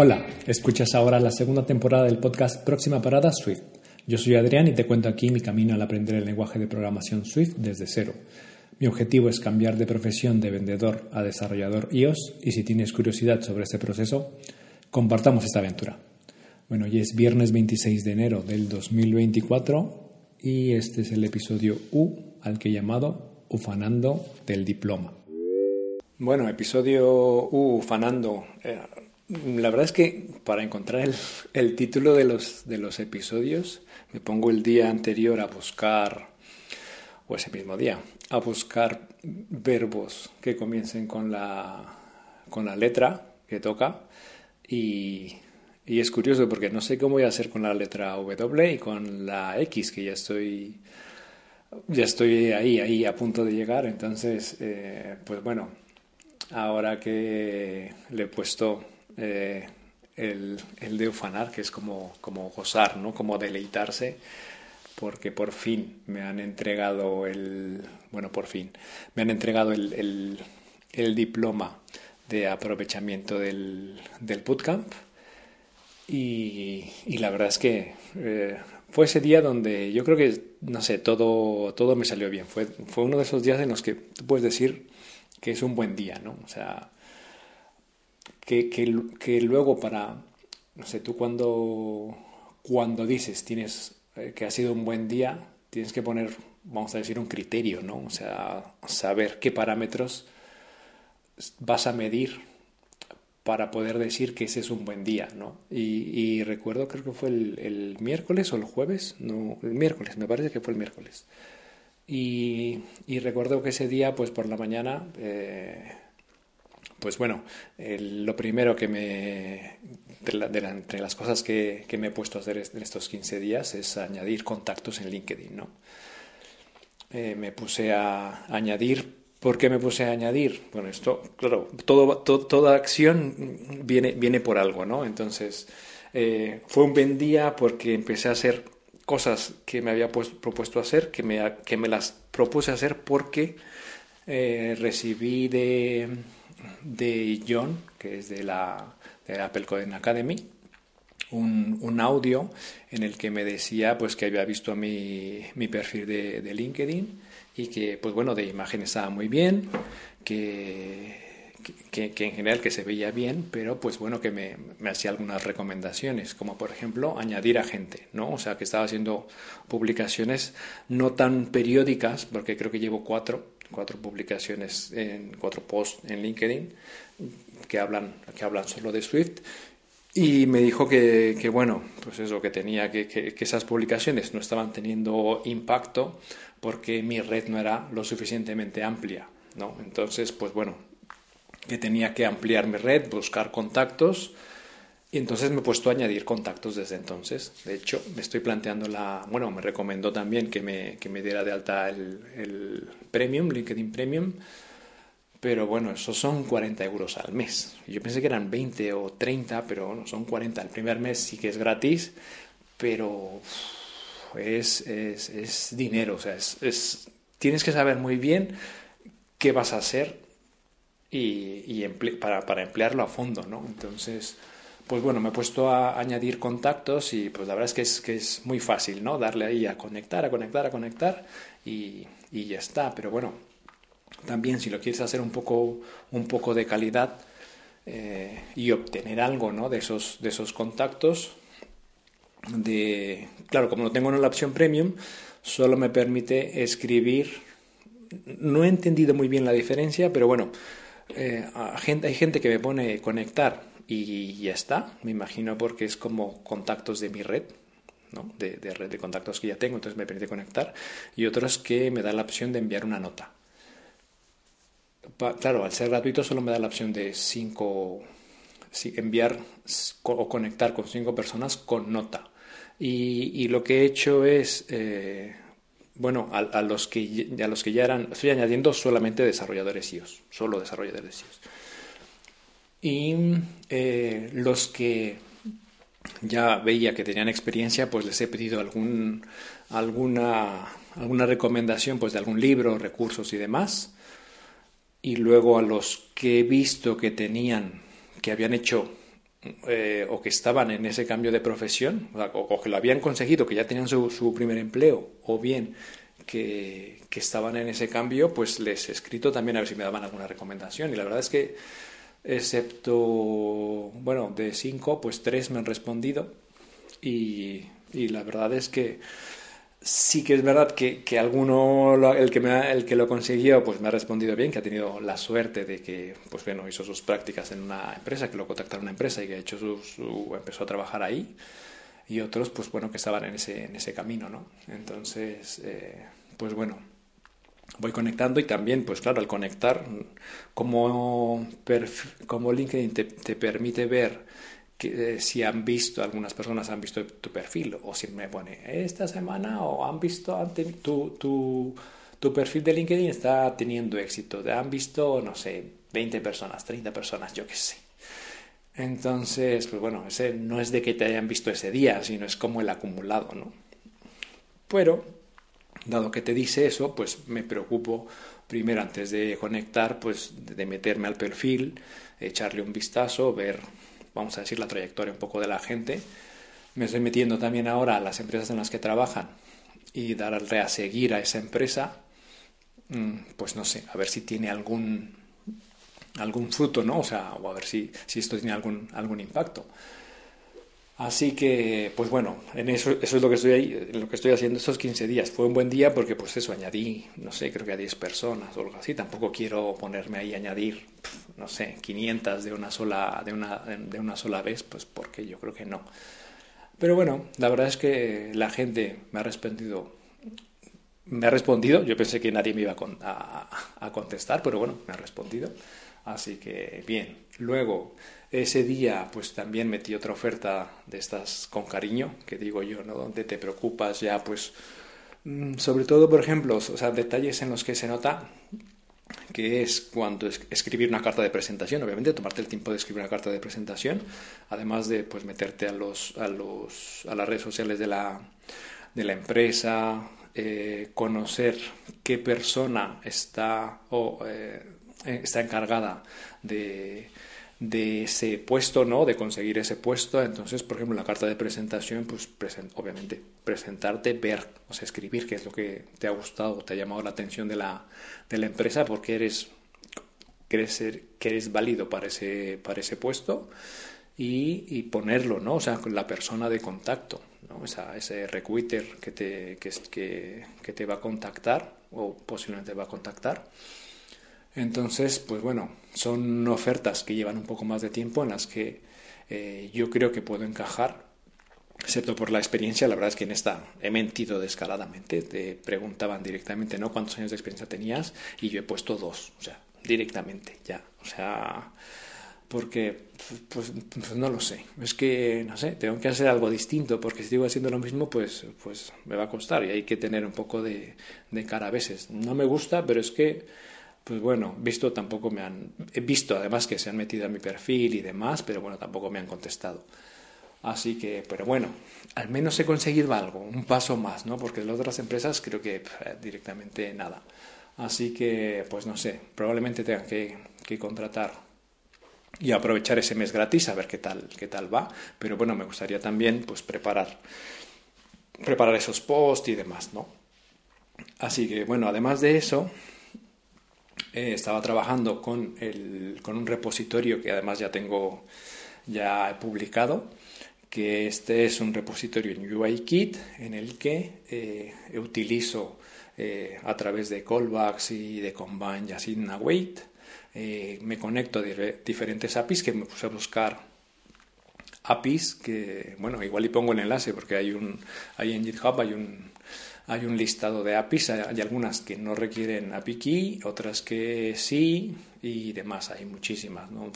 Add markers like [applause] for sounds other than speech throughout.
Hola, escuchas ahora la segunda temporada del podcast Próxima Parada Swift. Yo soy Adrián y te cuento aquí mi camino al aprender el lenguaje de programación Swift desde cero. Mi objetivo es cambiar de profesión de vendedor a desarrollador iOS y si tienes curiosidad sobre este proceso, compartamos esta aventura. Bueno, hoy es viernes 26 de enero del 2024 y este es el episodio U al que he llamado Ufanando del Diploma. Bueno, episodio U, Ufanando. Eh, la verdad es que para encontrar el, título de los, de los episodios me pongo el día anterior a buscar, o ese mismo día, a buscar verbos que comiencen con la, con la letra que toca. Y, y es curioso porque no sé cómo voy a hacer con la letra W y con la X que ya estoy ya estoy ahí ahí a punto de llegar. Entonces eh, pues bueno ahora que le he puesto eh, el, de ufanar, que es como, como gozar, ¿no? como deleitarse, porque por fin me han entregado el, bueno, por fin, me han entregado el, el, diploma de aprovechamiento del, del bootcamp y, y, la verdad es que eh, fue ese día donde yo creo que, no sé, todo, todo me salió bien. Fue, fue uno de esos días en los que tú puedes decir que es un buen día, ¿no? O sea, que, que, luego para, no sé, tú cuando, cuando dices tienes eh, que ha sido un buen día, tienes que poner, vamos a decir, un criterio, ¿no? O sea, saber qué parámetros vas a medir para poder decir que ese es un buen día, ¿no? Y, recuerdo, creo que fue el, miércoles o el jueves, no, el miércoles, me parece que fue el miércoles. Y, recuerdo que ese día, pues por la mañana, eh, pues bueno, lo primero que me. De entre las cosas que, me he puesto a hacer en estos 15 días es añadir contactos en LinkedIn, ¿no? Eh, me puse a añadir. ¿Por qué me puse a añadir? Bueno, esto, claro, toda acción viene, viene por algo, ¿no? Entonces, eh, fue un buen día porque empecé a hacer cosas que me había propuesto hacer, que me, que me las propuse hacer porque eh, recibí de de John, que es de la, de Apple Coding Academy, un, un, audio en el que me decía pues que había visto mi, mi perfil de, de, LinkedIn y que pues bueno de imagen estaba muy bien que, que, que, en general que se veía bien pero pues bueno que me, me, hacía algunas recomendaciones como por ejemplo añadir a gente no o sea que estaba haciendo publicaciones no tan periódicas porque creo que llevo cuatro cuatro publicaciones, en cuatro posts en LinkedIn que hablan, que hablan solo de Swift. Y me dijo que, que bueno, pues eso, que tenía que, que, esas publicaciones no estaban teniendo impacto porque mi red no era lo suficientemente amplia, ¿no? Entonces, pues bueno, que tenía que ampliar mi red, buscar contactos y entonces me he puesto a añadir contactos desde entonces. De hecho, me estoy planteando la... Bueno, me recomendó también que me, que me diera de alta el, el, Premium, LinkedIn Premium. Pero bueno, esos son 40 euros al mes. Yo pensé que eran 20 o 30, pero bueno, son 40. El primer mes sí que es gratis, pero es, es, es dinero. O sea, es, es, tienes que saber muy bien qué vas a hacer y, y para, para emplearlo a fondo, ¿no? Entonces pues bueno, me he puesto a añadir contactos y pues la verdad es que es, que es muy fácil, ¿no? Darle ahí a conectar, a conectar, a conectar y, y ya está. Pero bueno, también si lo quieres hacer un poco, un poco de calidad eh, y obtener algo, ¿no? De esos, de esos contactos, de, claro, como no tengo en la opción premium, solo me permite escribir. No he entendido muy bien la diferencia, pero bueno, eh, hay gente que me pone conectar y ya está, me imagino porque es como contactos de mi red, ¿no? de, red de contactos que ya tengo, entonces me permite conectar, y otros que me da la opción de enviar una nota. claro, al ser gratuito solo me da la opción de cinco, enviar o conectar con cinco personas con nota. Y, lo que he hecho es, eh, bueno, a, los que, a los que ya eran, estoy añadiendo solamente desarrolladores iOS, solo desarrolladores iOS y eh, los que ya veía que tenían experiencia, pues les he pedido algún, alguna, alguna recomendación pues, de algún libro, recursos y demás. Y luego a los que he visto que tenían, que habían hecho eh, o que estaban en ese cambio de profesión, o, que lo habían conseguido, que ya tenían su, primer empleo, o bien que, que, estaban en ese cambio, pues les he escrito también a ver si me daban alguna recomendación. Y la verdad es que, excepto, bueno, de cinco, pues tres me han respondido. Y, y la verdad es que sí que es verdad que, que alguno, el que, me el que lo consiguió, pues me ha respondido bien, que ha tenido la suerte de que, pues bueno, hizo sus prácticas en una empresa, que lo contactaron una empresa y que ha hecho su, empezó a trabajar ahí. Y otros, pues bueno, que estaban en ese, en ese camino, ¿no? Entonces, eh, pues bueno, voy conectando y también, pues claro, al conectar, como, como LinkedIn te, te permite ver que, eh, si han visto, algunas personas han visto tu perfil, o si me pone esta semana, o han visto, tu, tu, tu perfil de LinkedIn está teniendo éxito, te han visto, no sé, 20 personas, 30 personas, yo qué sé. Entonces, pues bueno, ese no es de que te hayan visto ese día, sino es como el acumulado, ¿no? Pero, dado que te dice eso, pues me preocupo primero antes de conectar, pues de meterme al perfil, echarle un vistazo, ver vamos a decir, la trayectoria un poco de la gente. Me estoy metiendo también ahora a las empresas en las que trabajan y darle a seguir a esa empresa, mm, pues no sé, a ver si tiene algún, algún fruto, ¿no? O sea, o a ver si, si esto tiene algún, algún impacto. Así que, pues bueno, en eso, es lo que estoy ahí, lo que estoy haciendo estos 15 días. Fue un buen día porque, pues eso, añadí, no sé, creo que a 10 personas o algo así. Tampoco quiero ponerme ahí a añadir, no sé, 500 de una sola, de una, de una sola vez, pues porque yo creo que no. Pero bueno, la verdad es que la gente me ha respondido, me ha respondido. Yo pensé que nadie me iba a contestar, pero bueno, me ha respondido. Así que bien. Luego, ese día, pues también metí otra oferta de estas con cariño, que digo yo, ¿no? Donde te preocupas ya, pues, mm, sobre todo, por ejemplo, o sea, detalles en los que se nota que es cuando escribir una carta de presentación, obviamente tomarte el tiempo de escribir una carta de presentación, además de pues meterte a los a los a las redes sociales de la de la empresa, eh, conocer qué persona está o eh, está encargada de de ese puesto, ¿no? De conseguir ese puesto. Entonces, por ejemplo, la carta de presentación, pues obviamente presentarte, ver, o sea, escribir qué es lo que te ha gustado, te ha llamado la atención de la, de la empresa, porque eres, crees ser, que eres válido para ese, para ese puesto y, ponerlo, ¿no? O sea, la persona de contacto, ¿no? Esa, ese recruiter que te, que, que te va a contactar o posiblemente va a contactar entonces, pues bueno, son ofertas que llevan un poco más de tiempo en las que eh, yo creo que puedo encajar, excepto por la experiencia. La verdad es que en esta he mentido descaradamente. Te preguntaban directamente, ¿no? ¿Cuántos años de experiencia tenías? Y yo he puesto dos, o sea, directamente, ya. O sea, porque pues, pues, no lo sé. Es que, no sé, tengo que hacer algo distinto, porque si sigo haciendo lo mismo, pues, pues me va a costar y hay que tener un poco de, de cara a veces. No me gusta, pero es que pues bueno, visto tampoco me han... He visto además que se han metido a mi perfil y demás, pero bueno, tampoco me han contestado. Así que, pero bueno, al menos he conseguido algo, un paso más, ¿no? Porque las otras empresas creo que directamente nada. Así que, pues no sé, probablemente tenga que, que, contratar y aprovechar ese mes gratis a ver qué tal, qué tal va. Pero bueno, me gustaría también pues preparar, preparar esos posts y demás, ¿no? Así que bueno, además de eso, eh, estaba trabajando con, el, con un repositorio que además ya tengo, ya he publicado, que este es un repositorio en UIKit en el que eh, utilizo eh, a través de callbacks y de combine y así await, me conecto a diferentes APIs que me puse a buscar APIs que, bueno, igual y pongo el enlace porque hay un, hay en GitHub hay un, hay un listado de APIs, hay algunas que no requieren API key, otras que sí y demás, hay muchísimas, ¿no?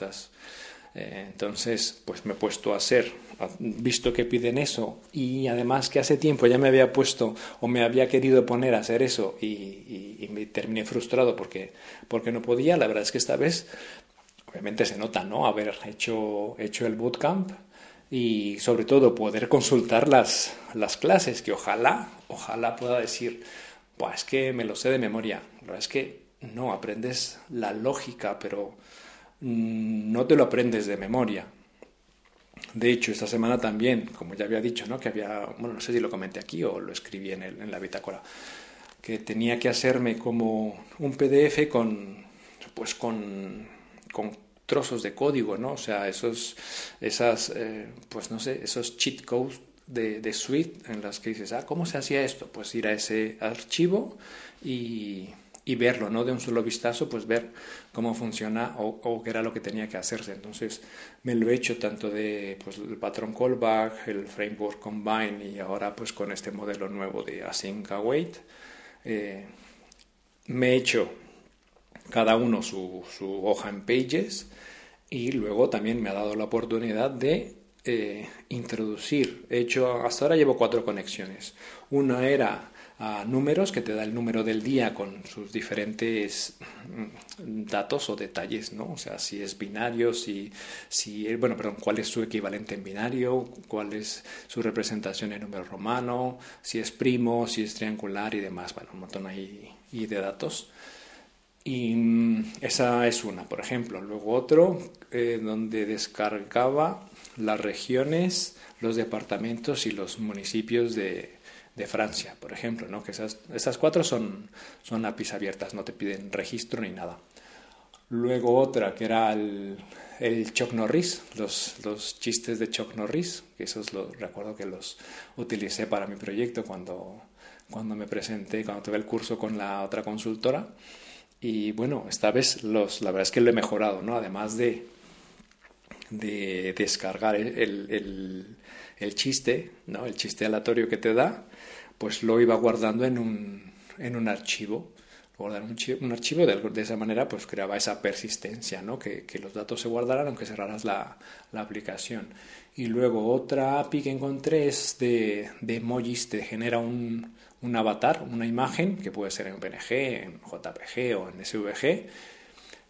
Eh, entonces, pues me he puesto a hacer, visto que piden eso y además que hace tiempo ya me había puesto o me había querido poner a hacer eso y, me terminé frustrado porque, porque no podía, la verdad es que esta vez obviamente se nota, ¿no? Haber hecho, hecho el bootcamp y sobre todo poder consultar las, las clases, que ojalá, ojalá pueda decir, pues es que me lo sé de memoria. Verdad es que no, aprendes la lógica, pero mm, no te lo aprendes de memoria. De hecho, esta semana también, como ya había dicho, ¿no? que había, bueno, no sé si lo comenté aquí o lo escribí en, el, en la bitácora, que tenía que hacerme como un PDF con, pues con trozos de código, ¿no? O sea, esos, esas, eh, pues no sé, esos cheat codes de, de suite en las que dices, ah, ¿cómo se hacía esto? Pues ir a ese archivo y, y verlo, ¿no? De un solo vistazo, pues ver cómo funciona o, o, qué era lo que tenía que hacerse. Entonces me lo he hecho tanto de pues, el patrón callback, el framework combine y ahora pues con este modelo nuevo de async await. Eh, me he hecho cada uno su, su, hoja en pages y luego también me ha dado la oportunidad de eh, introducir. He hecho, hasta ahora llevo cuatro conexiones. Una era a números, que te da el número del día con sus diferentes mm, datos o detalles, ¿no? O sea, si es binario, si, si, bueno, perdón, cuál es su equivalente en binario, cuál es su representación en número romano, si es primo, si es triangular y demás, bueno, un montón ahí y de datos. Y mm, esa es una, por ejemplo. Luego otro, eh, donde descargaba las regiones, los departamentos y los municipios de, de Francia, por ejemplo, ¿no? que esas, esas cuatro son, son APIs abiertas, no te piden registro ni nada. Luego otra que era el, el Chuck Norris, los, los, chistes de Chuck Norris, que esos los, recuerdo que los utilicé para mi proyecto cuando, cuando me presenté, cuando tuve el curso con la otra consultora. Y bueno, esta vez los, la verdad es que lo he mejorado, ¿no? Además de, de descargar el, el, el, chiste, ¿no? El chiste aleatorio que te da, pues lo iba guardando en un, en un archivo. Guardar un, un archivo de, de, esa manera pues creaba esa persistencia, ¿no? que, los datos se guardaran aunque cerraras la, la, aplicación. Y luego otra API que encontré es de, de emojis, te genera un, un avatar, una imagen, que puede ser en PNG, en JPG o en SVG,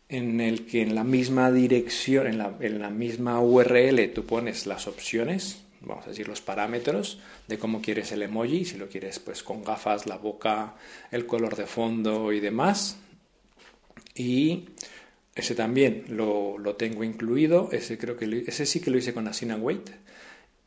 en el que en la misma dirección, en la, en la misma URL tú pones las opciones vamos a decir, los parámetros de cómo quieres el emoji, si lo quieres pues con gafas, la boca, el color de fondo y demás. Y ese también lo, lo tengo incluido, ese creo que ese sí que lo hice con Asina Wait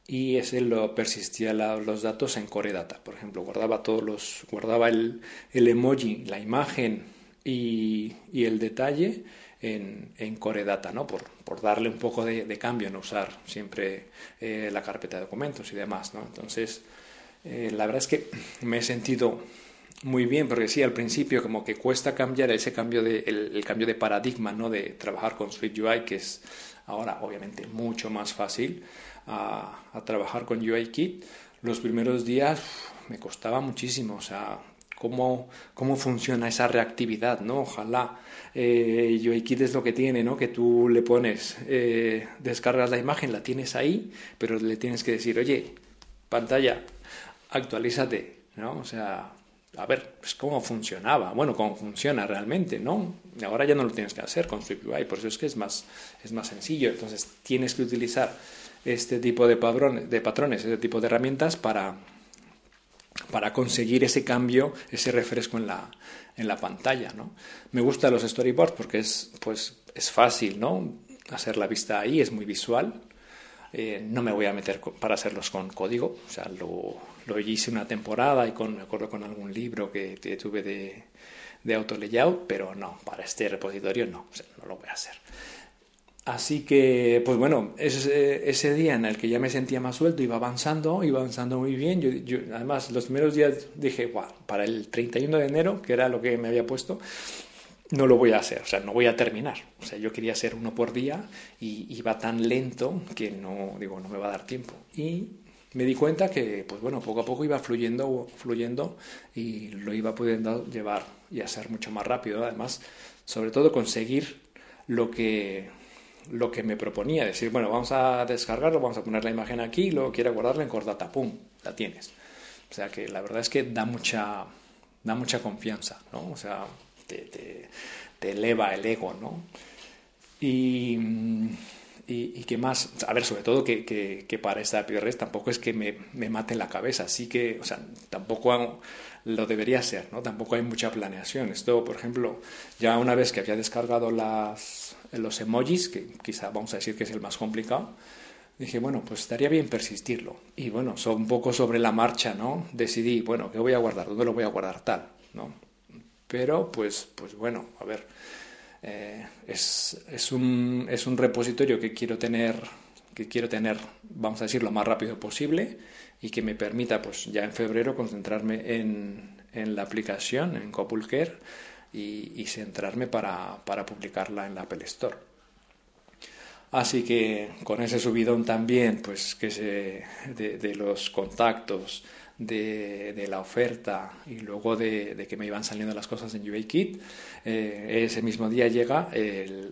y ese lo persistía los datos en Core Data, por ejemplo, guardaba todos los guardaba el, el emoji, la imagen y, y el detalle en, en Core Data, ¿no? Por, por darle un poco de, de, cambio, no usar siempre eh, la carpeta de documentos y demás, ¿no? Entonces, eh, la verdad es que me he sentido muy bien, porque sí, al principio como que cuesta cambiar ese cambio de, el, el cambio de paradigma, ¿no? De trabajar con UI que es ahora obviamente mucho más fácil a, a trabajar con UIKit. Los primeros días uf, me costaba muchísimo, o sea, cómo, cómo funciona esa reactividad, ¿no? Ojalá eh, UIKit es lo que tiene, ¿no? Que tú le pones, eh, descargas la imagen, la tienes ahí, pero le tienes que decir, oye, pantalla, actualízate, ¿no? O sea, a ver, pues cómo funcionaba, bueno, cómo funciona realmente, ¿no? Ahora ya no lo tienes que hacer con SwiftUI, por eso es que es más, es más sencillo, entonces tienes que utilizar este tipo de, padrones, de patrones, este tipo de herramientas para para conseguir ese cambio, ese refresco en la, en la pantalla. ¿no? Me gustan los storyboards porque es, pues, es fácil ¿no? hacer la vista ahí, es muy visual. Eh, no me voy a meter para hacerlos con código, o sea, lo, lo hice una temporada y con, me acuerdo con algún libro que, tuve de, de auto layout, pero no, para este repositorio no, o sea, no lo voy a hacer. Así que, pues bueno, ese, ese, día en el que ya me sentía más suelto, iba avanzando, iba avanzando muy bien. Yo, yo, además, los primeros días dije, wow, para el 31 de enero, que era lo que me había puesto, no lo voy a hacer, o sea, no voy a terminar. O sea, yo quería hacer uno por día y iba tan lento que no, digo, no me va a dar tiempo. Y me di cuenta que, pues bueno, poco a poco iba fluyendo, fluyendo y lo iba pudiendo llevar y hacer mucho más rápido. Además, sobre todo conseguir lo que lo que me proponía, decir, bueno, vamos a descargarlo, vamos a poner la imagen aquí, luego quiero guardarla en Cordata, ¡pum!, la tienes. O sea que la verdad es que da mucha, da mucha confianza, ¿no? O sea, te, te, eleva el ego, ¿no? Y, y, y, que más, a ver, sobre todo que, que, que para esta PRS tampoco es que me, me mate la cabeza, así que, o sea, tampoco lo debería ser, ¿no? Tampoco hay mucha planeación. Esto, por ejemplo, ya una vez que había descargado las, los emojis, que quizá vamos a decir que es el más complicado, dije, bueno, pues estaría bien persistirlo. Y bueno, son un poco sobre la marcha, ¿no? Decidí, bueno, ¿qué voy a guardar? ¿Dónde lo voy a guardar? Tal, ¿no? Pero, pues, pues bueno, a ver, eh, es, es, un, es un repositorio que quiero tener, que quiero tener, vamos a decir, lo más rápido posible y que me permita, pues ya en febrero, concentrarme en, en la aplicación, en Copulcare, y, y centrarme para, para publicarla en la Apple Store. Así que con ese subidón también, pues que se, de, los contactos, de, la oferta y luego de, que me iban saliendo las cosas en UAKit, eh, ese mismo día llega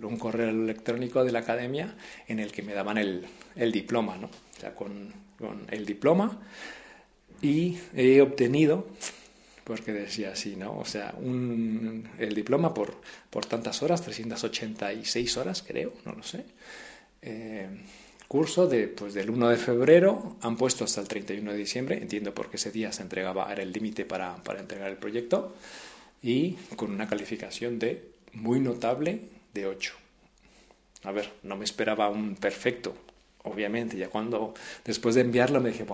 un correo electrónico de la academia en el que me daban el, diploma, ¿no? O sea, con, con el diploma y he obtenido porque decía así, ¿no? O sea, un, el diploma por, por tantas horas, 386 horas creo, no lo sé. Eh, curso de, pues, del 1 de febrero, han puesto hasta el 31 de diciembre, entiendo porque ese día se entregaba, era el límite para, para entregar el proyecto, y con una calificación de muy notable de 8. A ver, no me esperaba un perfecto, obviamente, ya cuando después de enviarlo me dije,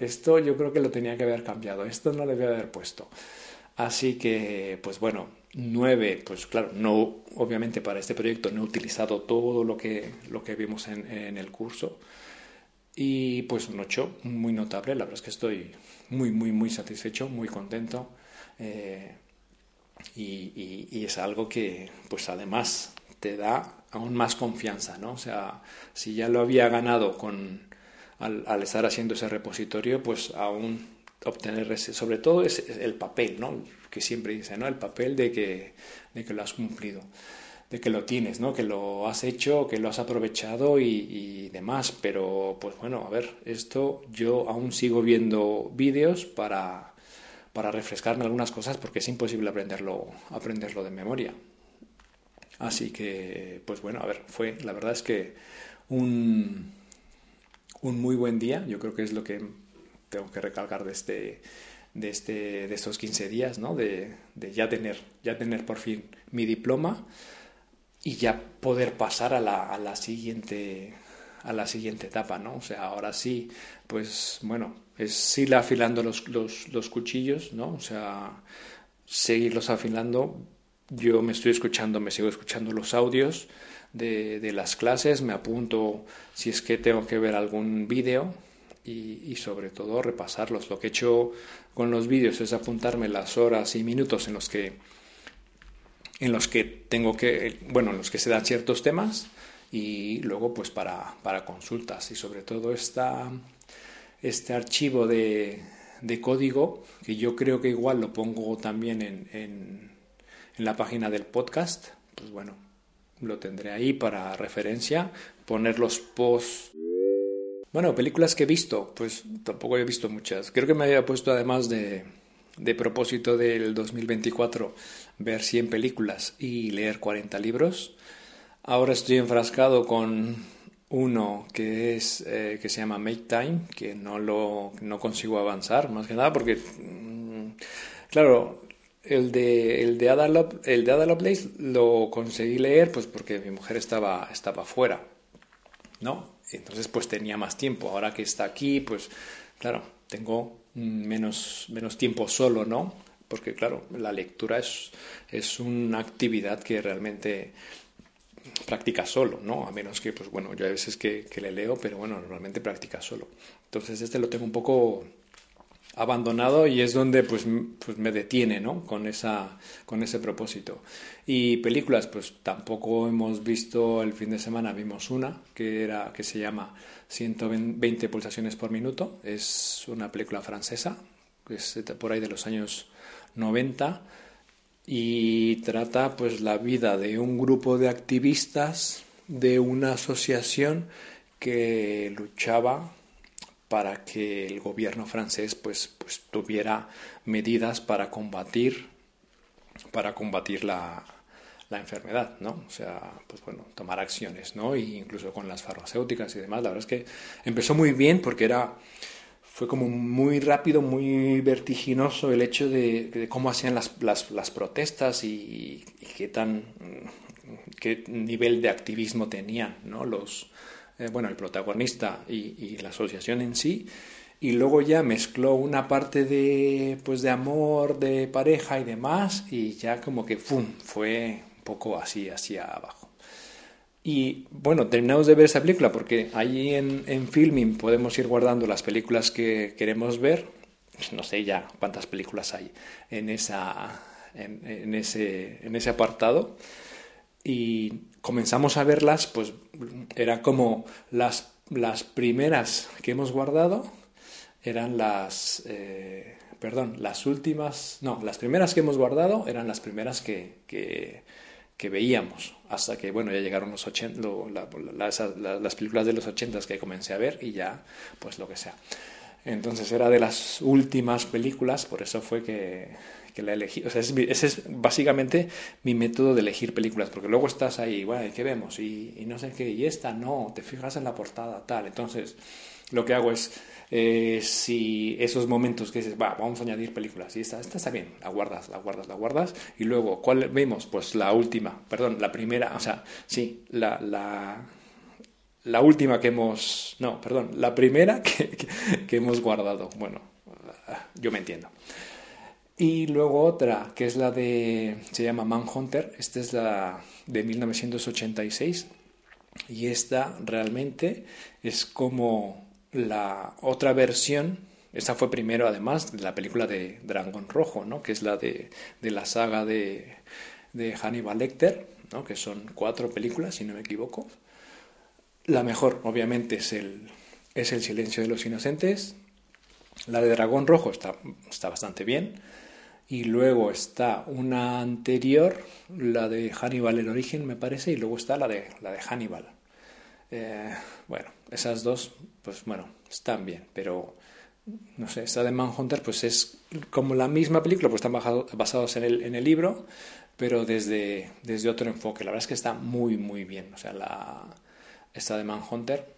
esto yo creo que lo tenía que haber cambiado, esto no le voy a haber puesto. Así que, pues bueno, nueve, pues claro, no, obviamente para este proyecto no he utilizado todo lo que, lo que vimos en, el curso. Y pues un ocho muy notable, la verdad es que estoy muy, muy, muy satisfecho, muy contento. Eh, y, es algo que, pues además, te da aún más confianza, ¿no? O sea, si ya lo había ganado con, al, estar haciendo ese repositorio, pues aún obtener ese, sobre todo es, el papel, ¿no? Que siempre dice, ¿no? El papel de que, de que lo has cumplido, de que lo tienes, ¿no? Que lo has hecho, que lo has aprovechado y, y demás. Pero, pues bueno, a ver, esto yo aún sigo viendo vídeos para, para refrescarme algunas cosas porque es imposible aprenderlo, aprenderlo de memoria. Así que, pues bueno, a ver, fue, la verdad es que un, un muy buen día, yo creo que es lo que tengo que recalcar de este, de, este, de estos 15 días, ¿no? De, de, ya, tener, ya tener por fin mi diploma y ya poder pasar a la, a la siguiente a la siguiente etapa, ¿no? O sea, ahora sí, pues bueno, es ir afilando los, los, los cuchillos, ¿no? O sea, seguirlos afilando yo me estoy escuchando, me sigo escuchando los audios de, de las clases, me apunto si es que tengo que ver algún vídeo y, sobre todo repasarlos. Lo que he hecho con los vídeos es apuntarme las horas y minutos en los que en los que tengo que, bueno, en los que se dan ciertos temas y luego pues para, para consultas y sobre todo esta, este archivo de, de código que yo creo que igual lo pongo también en en la página del podcast, pues bueno, lo tendré ahí para referencia, poner los posts. Bueno, películas que he visto, pues tampoco he visto muchas. Creo que me había puesto además de, de propósito del 2024 ver 100 películas y leer 40 libros. Ahora estoy enfrascado con uno que es eh, que se llama Make Time, que no lo no consigo avanzar, más que nada porque mm, claro, el de, el de, Ada, el de Lovelace lo conseguí leer pues porque mi mujer estaba, estaba fuera, ¿no? Entonces pues tenía más tiempo. Ahora que está aquí, pues claro, tengo menos, menos tiempo solo, ¿no? Porque claro, la lectura es, es una actividad que realmente practica solo, ¿no? A menos que, pues bueno, yo a veces que, que le leo, pero bueno, normalmente practica solo. Entonces este lo tengo un poco abandonado y es donde pues, pues me detiene ¿no? con, esa, con ese propósito. Y películas, pues tampoco hemos visto el fin de semana, vimos una que, era, que se llama 120 pulsaciones por minuto, es una película francesa, es por ahí de los años 90 y trata pues la vida de un grupo de activistas de una asociación que luchaba para que el gobierno francés pues, pues tuviera medidas para combatir para combatir la, la enfermedad, ¿no? O sea, pues bueno, tomar acciones, ¿no? E incluso con las farmacéuticas y demás. La verdad es que empezó muy bien porque era fue como muy rápido, muy vertiginoso el hecho de, cómo hacían las, las, las protestas y, y, qué tan qué nivel de activismo tenían, ¿no? Los eh, bueno, el protagonista y, la asociación en sí, y luego ya mezcló una parte de, pues, de amor, de pareja y demás, y ya como que, ¡fum!, fue un poco así, hacia abajo. Y bueno, terminamos de ver esa película porque allí en, en Filming podemos ir guardando las películas que queremos ver. No sé ya cuántas películas hay en, esa, en, ese, en ese apartado. Y comenzamos a verlas, pues era como las, las primeras que hemos guardado, eran las, eh, perdón, las últimas, no, las primeras que hemos guardado eran las primeras que, que veíamos hasta que bueno ya llegaron los 80, las películas de los 80 que comencé a ver y ya pues lo que sea. Entonces era de las últimas películas por eso fue que, que la elegí o sea ese es básicamente mi método de elegir películas porque luego estás ahí bueno ¿qué vemos? Y, y no sé qué y esta no te fijas en la portada tal entonces lo que hago es eh, si esos momentos que dices, va, vamos a añadir películas, y esta, esta está bien, la guardas, la guardas, la guardas, y luego, ¿cuál vemos? Pues la última, perdón, la primera, o sea, sí, la, la, la última que hemos, no, perdón, la primera [laughs] que, que, hemos guardado, bueno, yo me entiendo. Y luego otra, que es la de, se llama Manhunter, esta es la de 1986, y esta realmente es como la otra versión, esta fue primero además de la película de Dragón Rojo, ¿no? que es la de, de la saga de, de Hannibal Lecter, ¿no? que son cuatro películas, si no me equivoco. La mejor, obviamente, es el, es el Silencio de los Inocentes. La de Dragón Rojo está, está bastante bien. Y luego está una anterior, la de Hannibal el origen, me parece, y luego está la de, la de Hannibal. Eh, bueno, esas dos, pues bueno, están bien, pero no sé, esta de Manhunter pues es como la misma película, pues están basados en el, en el libro, pero desde, desde otro enfoque. La verdad es que está muy, muy bien. O sea, la, esta de Manhunter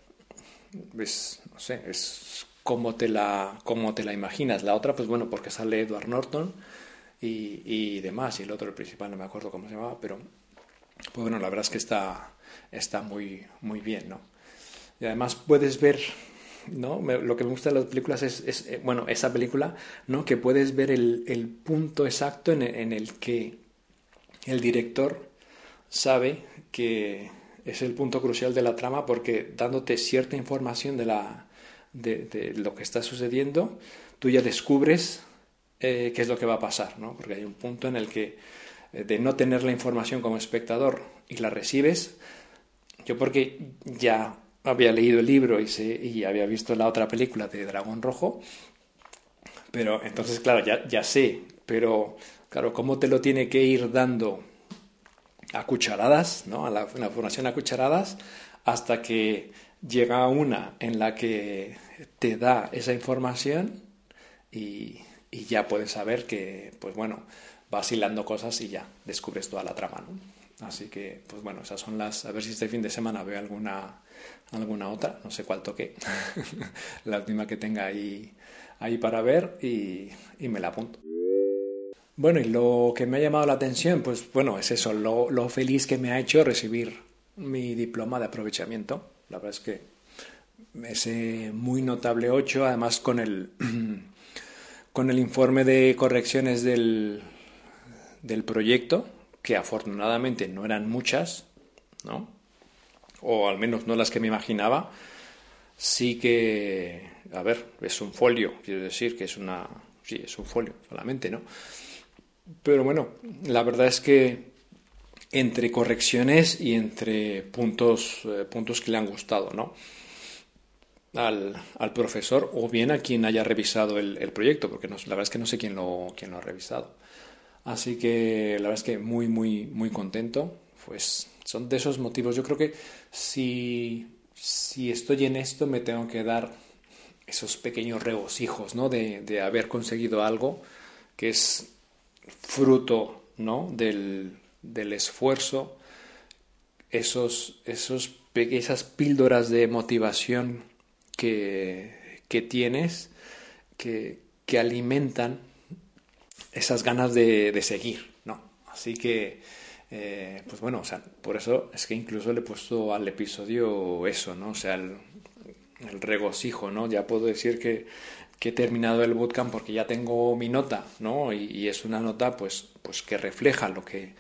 es, no sé, es como te, la, como te la imaginas. La otra, pues bueno, porque sale Edward Norton y, y demás, y el otro, el principal, no me acuerdo cómo se llamaba, pero pues bueno, la verdad es que está, está muy, muy bien, ¿no? Y además puedes ver, ¿no? lo que me gusta de las películas es, eh, bueno, esa película, ¿no? Que puedes ver el, el punto exacto en en el, que el director sabe que es el punto crucial de la trama porque dándote cierta información de, la, de, lo que está sucediendo, tú ya descubres eh, qué es lo que va a pasar, ¿no? Porque hay un punto en el que eh, de no tener la información como espectador y la recibes, yo porque ya había leído el libro y, y había visto la otra película de Dragón Rojo, pero entonces, claro, ya, ya sé, pero claro, ¿cómo te lo tiene que ir dando a cucharadas, ¿no? A la, la formación a cucharadas, hasta que llega una en la que te da esa información y, ya puedes saber que, pues bueno, vas hilando cosas y ya descubres toda la trama. Así que, pues bueno, esas son las. A ver si este fin de semana veo alguna, alguna otra, no sé cuál toque, [laughs] la última que tenga ahí, ahí para ver y, y, me la apunto. Bueno, y lo que me ha llamado la atención, pues bueno, es eso, lo, lo feliz que me ha hecho recibir mi diploma de aprovechamiento. La verdad es que ese muy notable 8, además con el, [clears throat] con el informe de correcciones del, del proyecto, que afortunadamente no eran muchas, ¿no? O al menos no las que me imaginaba, sí que, a ver, es un folio, quiero decir que es una, sí, es un folio solamente, ¿no? Pero bueno, la verdad es que entre correcciones y entre puntos, eh, puntos que le han gustado, ¿no? Al, al, profesor o bien a quien haya revisado el, el proyecto, porque no, la verdad es que no sé quién lo, quién lo ha revisado. Así que la verdad es que muy, muy, muy contento. Pues son de esos motivos. Yo creo que si, si estoy en esto me tengo que dar esos pequeños regocijos, ¿no? De, de haber conseguido algo que es fruto, ¿no? Del, del esfuerzo, esos, esos, esas píldoras de motivación que, que tienes, que, que alimentan esas ganas de, de seguir, ¿no? Así que Eh, pues bueno, o sea, por eso es que incluso le he puesto al episodio eso, ¿no? O sea, el, regocijo, ¿no? Ya puedo decir que, he terminado el bootcamp porque ya tengo mi nota, ¿no? Y, es una nota, pues, pues que refleja lo que,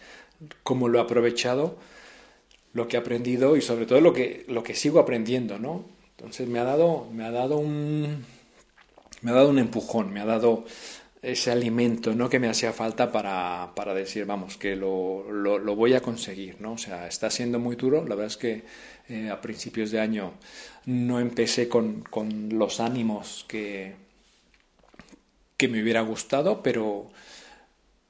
cómo lo he aprovechado, lo que he aprendido y sobre todo lo que, lo que sigo aprendiendo, ¿no? Entonces me ha dado, me ha dado un, me ha dado un empujón, me ha dado ese alimento ¿no? que me hacía falta para, para decir, vamos, que lo, lo, voy a conseguir. ¿no? O sea, está siendo muy duro. La verdad es que eh, a principios de año no empecé con, con, los ánimos que, que me hubiera gustado, pero,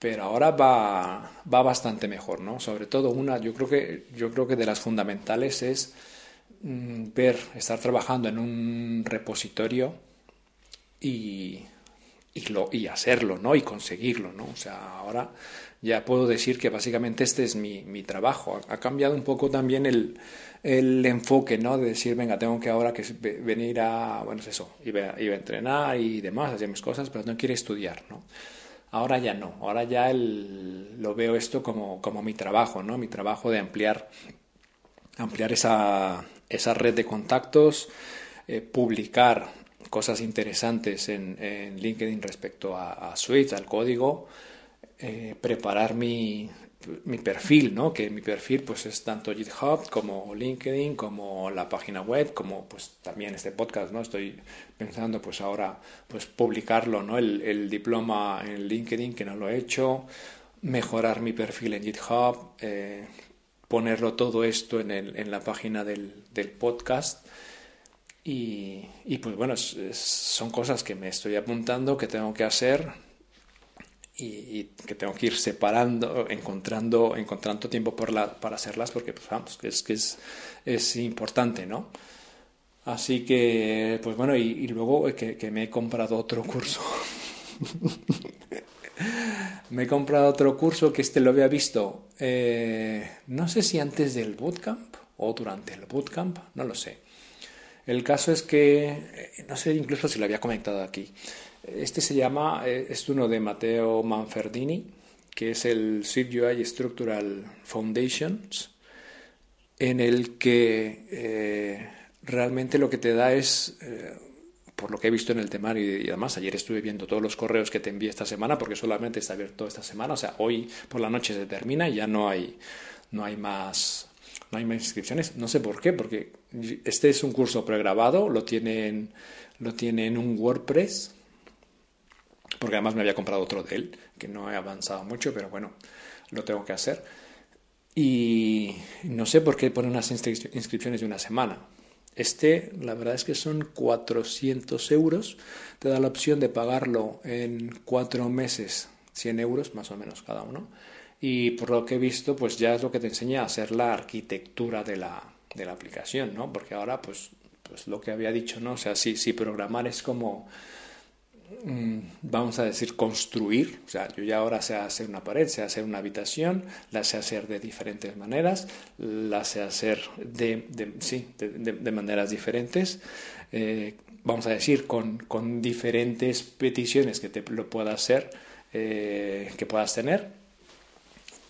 pero ahora va, va bastante mejor. ¿no? Sobre todo una, yo creo que, yo creo que de las fundamentales es mm, ver, estar trabajando en un repositorio y y, y hacerlo, ¿no? Y conseguirlo, ¿no? O sea, ahora ya puedo decir que básicamente este es mi, mi trabajo. Ha, cambiado un poco también el, el, enfoque, ¿no? De decir, venga, tengo que ahora que venir a, bueno, es eso, iba, a entrenar y demás, hacer mis cosas, pero no quiero estudiar, ¿no? Ahora ya no, ahora ya lo veo esto como, como mi trabajo, ¿no? Mi trabajo de ampliar, ampliar esa, esa red de contactos, eh, publicar cosas interesantes en, LinkedIn respecto a, a, Swift, al código, eh, preparar mi, mi, perfil, ¿no? Que mi perfil pues es tanto GitHub como LinkedIn, como la página web, como pues también este podcast, ¿no? Estoy pensando pues ahora pues publicarlo, ¿no? El, diploma en LinkedIn que no lo he hecho, mejorar mi perfil en GitHub, eh, ponerlo todo esto en, el, en la página del, del podcast y, pues bueno, son cosas que me estoy apuntando, que tengo que hacer y, que tengo que ir separando, encontrando, encontrando tiempo por la, para hacerlas, porque pues vamos, es, que es, es importante, ¿no? Así que, pues bueno, y, luego que, que, me he comprado otro curso. [laughs] me he comprado otro curso que este lo había visto, eh, no sé si antes del bootcamp o durante el bootcamp, no lo sé el caso es que, eh, no sé incluso si lo había comentado aquí, este se llama, eh, es uno de Matteo Manferdini, que es el Swift UI Structural Foundations, en el que eh, realmente lo que te da es, por lo que he visto en el temario, y, además ayer estuve viendo todos los correos que te envié esta semana, porque solamente está abierto esta semana, o sea, hoy por la noche se termina y ya no hay, no hay más no hay más inscripciones. No sé por qué, porque este es un curso pregrabado, lo tienen, lo tiene en un WordPress, porque además me había comprado otro de él, que no he avanzado mucho, pero bueno, lo tengo que hacer. Y no sé por qué pone unas inscripciones de una semana. Este, la verdad es que son 400 euros. Te da la opción de pagarlo en cuatro meses, 100 euros más o menos cada uno y por lo que he visto, pues ya es lo que te enseña a hacer la arquitectura de la, de la aplicación, ¿no? Porque ahora, pues, pues lo que había dicho, ¿no? O sea, si, si programar es como, vamos a decir, construir, o sea, yo ya ahora sé hacer una pared, sé hacer una habitación, la sé hacer de diferentes maneras, la sé hacer de, de sí, de, de, maneras diferentes, eh, vamos a decir, con, con, diferentes peticiones que te lo pueda hacer, eh, que puedas tener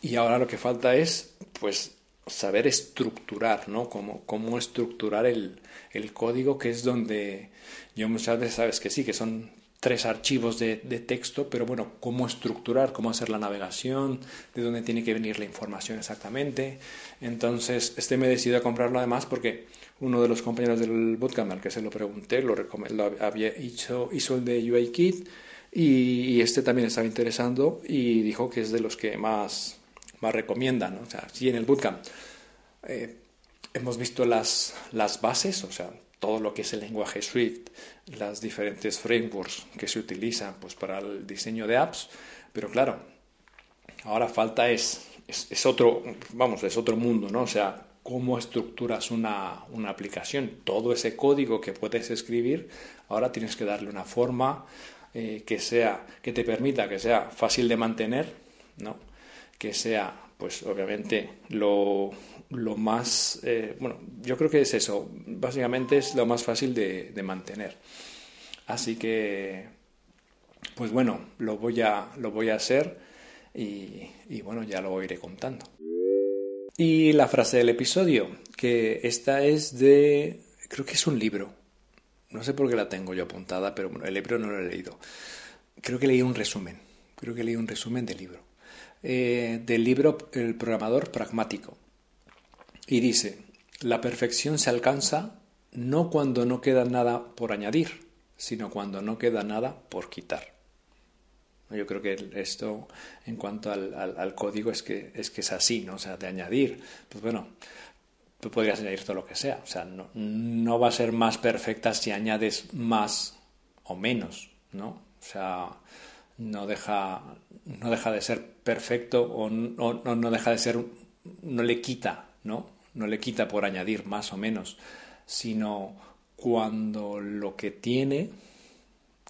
y ahora lo que falta es, pues, saber estructurar, ¿no? Cómo, cómo estructurar el, el, código, que es donde yo muchas veces sabes que sí, que son tres archivos de, de, texto, pero bueno, cómo estructurar, cómo hacer la navegación, de dónde tiene que venir la información exactamente. Entonces, este me he decidido a comprarlo además porque uno de los compañeros del bootcamp al que se lo pregunté, lo, lo había hecho, hizo el de UIKit y, y este también estaba interesando y dijo que es de los que más más recomiendan. O sea, si en el bootcamp eh, hemos visto las, las bases, o sea, todo lo que es el lenguaje Swift, las diferentes frameworks que se utilizan pues, para el diseño de apps, pero claro, ahora falta es, es, otro, vamos, es otro mundo, ¿no? O sea, cómo estructuras una, una, aplicación, todo ese código que puedes escribir, ahora tienes que darle una forma eh, que sea, que te permita que sea fácil de mantener, ¿no? que sea, pues obviamente, lo, lo más, eh, bueno, yo creo que es eso, básicamente es lo más fácil de, mantener. Así que, pues bueno, lo voy a, lo voy a hacer y, y bueno, ya lo iré contando. Y la frase del episodio, que esta es de, creo que es un libro. No sé por qué la tengo yo apuntada, pero el libro no lo he leído. Creo que leí un resumen. Creo que leí un resumen del libro. Eh, del libro El programador pragmático. Y dice, la perfección se alcanza no cuando no queda nada por añadir, sino cuando no queda nada por quitar. Yo creo que esto, en cuanto al, código, es que, es que es así, ¿no? O sea, de añadir, pues bueno, tú podrías añadir todo lo que sea. O sea, no, no va a ser más perfecta si añades más o menos, ¿no? O sea, no deja, no deja de ser perfecto o no, no deja de ser, no le quita, ¿no? No le quita por añadir más o menos, sino cuando lo que tiene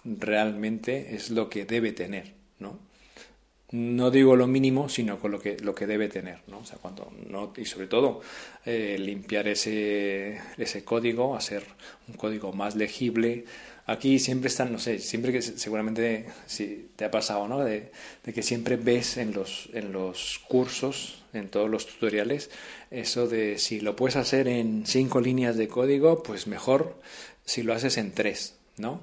realmente es lo que debe tener, ¿no? No digo lo mínimo, sino con lo que, lo que debe tener, ¿no? O sea, cuando no, y sobre todo eh, limpiar ese, ese código, hacer un código más legible. Aquí siempre están, no sé, siempre que seguramente si te ha pasado, ¿no? De, de, que siempre ves en los, en los cursos, en todos los tutoriales, eso de si lo puedes hacer en cinco líneas de código, pues mejor si lo haces en tres, ¿no?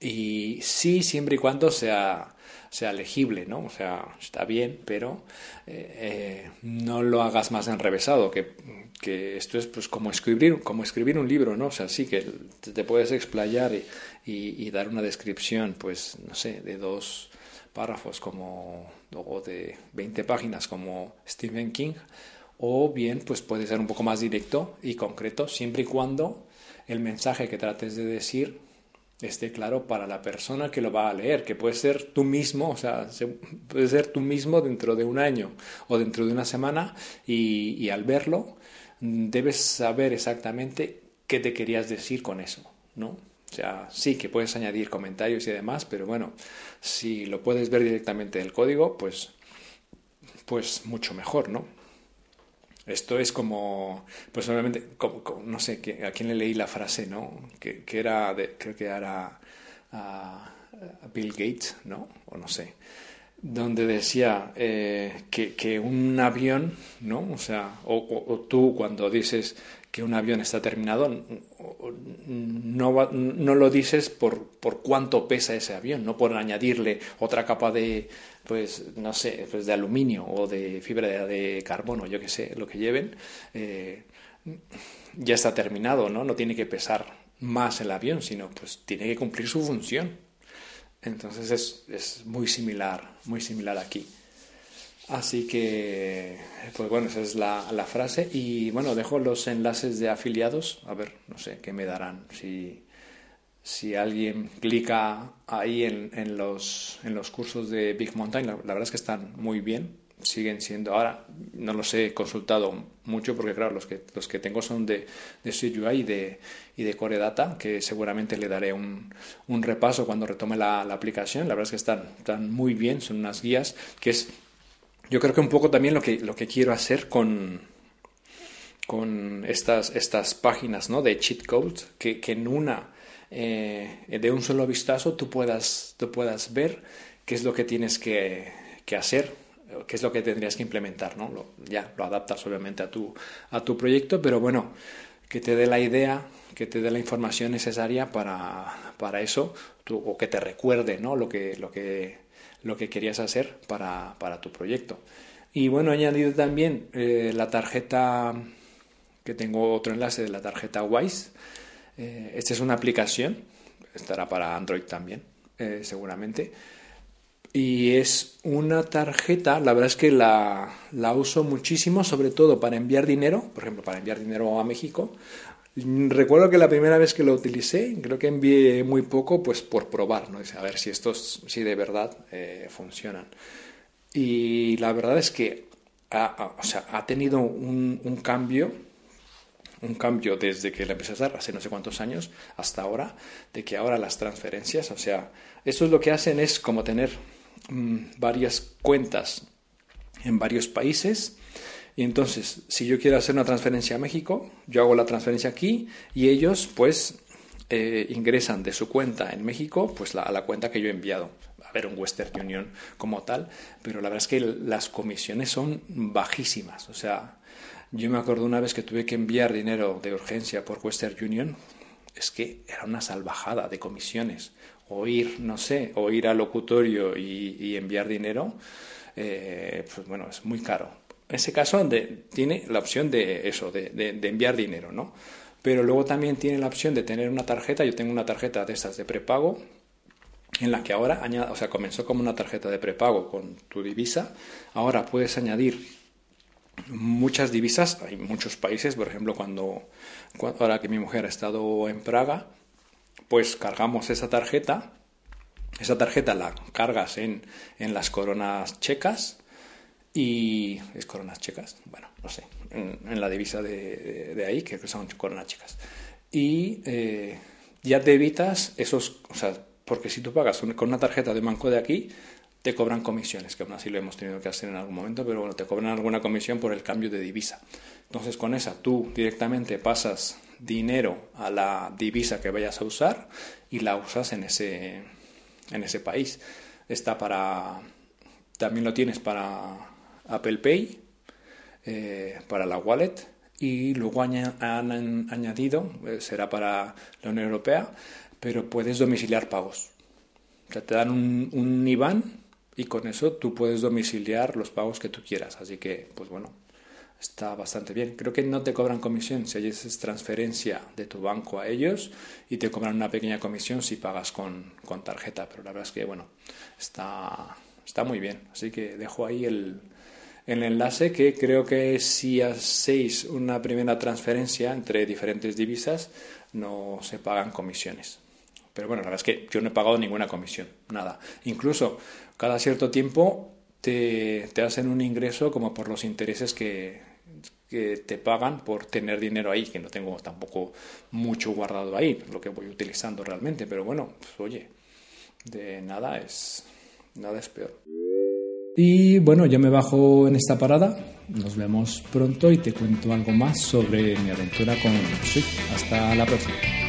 Y sí, siempre y cuando sea, sea legible, ¿no? O sea, está bien, pero eh, eh, no lo hagas más enrevesado, que, que, esto es pues como escribir, como escribir un libro, ¿no? O sea, sí que te puedes explayar y, y, dar una descripción, pues, no sé, de dos párrafos como, o de 20 páginas como Stephen King, o bien, pues puede ser un poco más directo y concreto, siempre y cuando el mensaje que trates de decir esté claro para la persona que lo va a leer, que puede ser tú mismo, o sea, puede ser tú mismo dentro de un año o dentro de una semana y, al verlo debes saber exactamente qué te querías decir con eso, ¿no? O sea, sí que puedes añadir comentarios y demás, pero bueno, si lo puedes ver directamente del código, pues, pues mucho mejor, ¿no? Esto es como, pues obviamente, no sé, a quién le leí la frase, ¿no? Que, era, de, creo que era a, Bill Gates, ¿no? O no sé, donde decía eh, que, que, un avión, ¿no? O sea, o, tú cuando dices que un avión está terminado, no, lo dices por, por cuánto pesa ese avión, no por añadirle otra capa de, pues no sé, pues de aluminio o de fibra de, carbono, yo que sé, lo que lleven, eh, ya está terminado, ¿no? No tiene que pesar más el avión, sino pues tiene que cumplir su función. Entonces es, es muy similar, muy similar aquí. Así que, pues bueno, esa es la, la, frase. Y bueno, dejo los enlaces de afiliados. A ver, no sé, qué me darán. Si, si alguien clica ahí en, en, los, en los cursos de Big Mountain, la, verdad es que están muy bien, siguen siendo. Ahora no los he consultado mucho porque, claro, los que, los que tengo son de, de UI y de, y de Core Data, que seguramente le daré un, un repaso cuando retome la, la, aplicación. La verdad es que están, están muy bien, son unas guías que es, yo creo que un poco también lo que, lo que quiero hacer con, con estas, estas páginas ¿no? de cheat codes, que, que en una eh, de un solo vistazo tú puedas, tú puedas ver qué es lo que tienes que, que hacer, qué es lo que tendrías que implementar, ¿no? Ya lo adaptas obviamente a tu, a tu proyecto, pero bueno, que te dé la idea, que te dé la información necesaria para, para eso, o que te recuerde, ¿no? Lo que, lo que, lo que querías hacer para, para tu proyecto. Y bueno, he añadido también eh, la tarjeta, que tengo otro enlace de la tarjeta WISE, eh, esta es una aplicación, estará para Android también, eh, seguramente. Y es una tarjeta, la verdad es que la, uso muchísimo, sobre todo para enviar dinero, por ejemplo, para enviar dinero a México. Recuerdo que la primera vez que lo utilicé, creo que envié muy poco, pues por probar, ¿no? a ver si estos, si de verdad eh, funcionan. Y la verdad es que ha, ha tenido un, cambio un cambio desde que la empecé a hacer hace no sé cuántos años hasta ahora, de que ahora las transferencias, o sea, eso es lo que hacen es como tener mm, varias cuentas en varios países. Y entonces, si yo quiero hacer una transferencia a México, yo hago la transferencia aquí y ellos pues eh, ingresan de su cuenta en México pues a la cuenta que yo he enviado. haber un Western Union como tal, pero la verdad es que las comisiones son bajísimas. O sea, yo me acuerdo una vez que tuve que enviar dinero de urgencia por Western Union, es que era una salvajada de comisiones. O ir, no sé, o ir al locutorio y, enviar dinero, eh, pues bueno, es muy caro. Ese caso tiene la opción de eso, de, enviar dinero, ¿no? Pero luego también tiene la opción de tener una tarjeta. Yo tengo una tarjeta de estas de prepago en la que ahora, o sea, comenzó como una tarjeta de prepago con tu divisa. Ahora puedes añadir muchas divisas. Hay muchos países, por ejemplo, cuando, ahora que mi mujer ha estado en Praga, pues cargamos esa tarjeta. Esa tarjeta la cargas en, en las coronas checas y es coronas checas, bueno, no sé, en, la divisa de, ahí, que son coronas checas. Y eh, ya te evitas esos, o sea, porque si tú pagas con una tarjeta de banco de aquí, te cobran comisiones, que aún así lo hemos tenido que hacer en algún momento, pero bueno, te cobran alguna comisión por el cambio de divisa. Entonces con esa tú directamente pasas dinero a la divisa que vayas a usar y la usas en ese, en ese país. Está para, también lo tienes para Apple Pay eh, para la wallet y luego han, añadido, eh, será para la Unión Europea, pero puedes domiciliar pagos. O sea, te dan un, IBAN y con eso tú puedes domiciliar los pagos que tú quieras. Así que, pues bueno, está bastante bien. Creo que no te cobran comisión si haces transferencia de tu banco a ellos y te cobran una pequeña comisión si pagas con, con tarjeta. Pero la verdad es que, bueno, está, está muy bien. Así que dejo ahí el, el enlace que creo que si hacéis una primera transferencia entre diferentes divisas no se pagan comisiones. Pero bueno, la verdad es que yo no he pagado ninguna comisión, nada. Incluso cada cierto tiempo te, hacen un ingreso como por los intereses que, que te pagan por tener dinero ahí, que no tengo tampoco mucho guardado ahí, lo que voy utilizando realmente. Pero bueno, pues oye, de nada es, nada es peor. Y bueno, yo me bajo en esta parada. Nos vemos pronto y te cuento algo más sobre mi aventura con Swift. Hasta la próxima.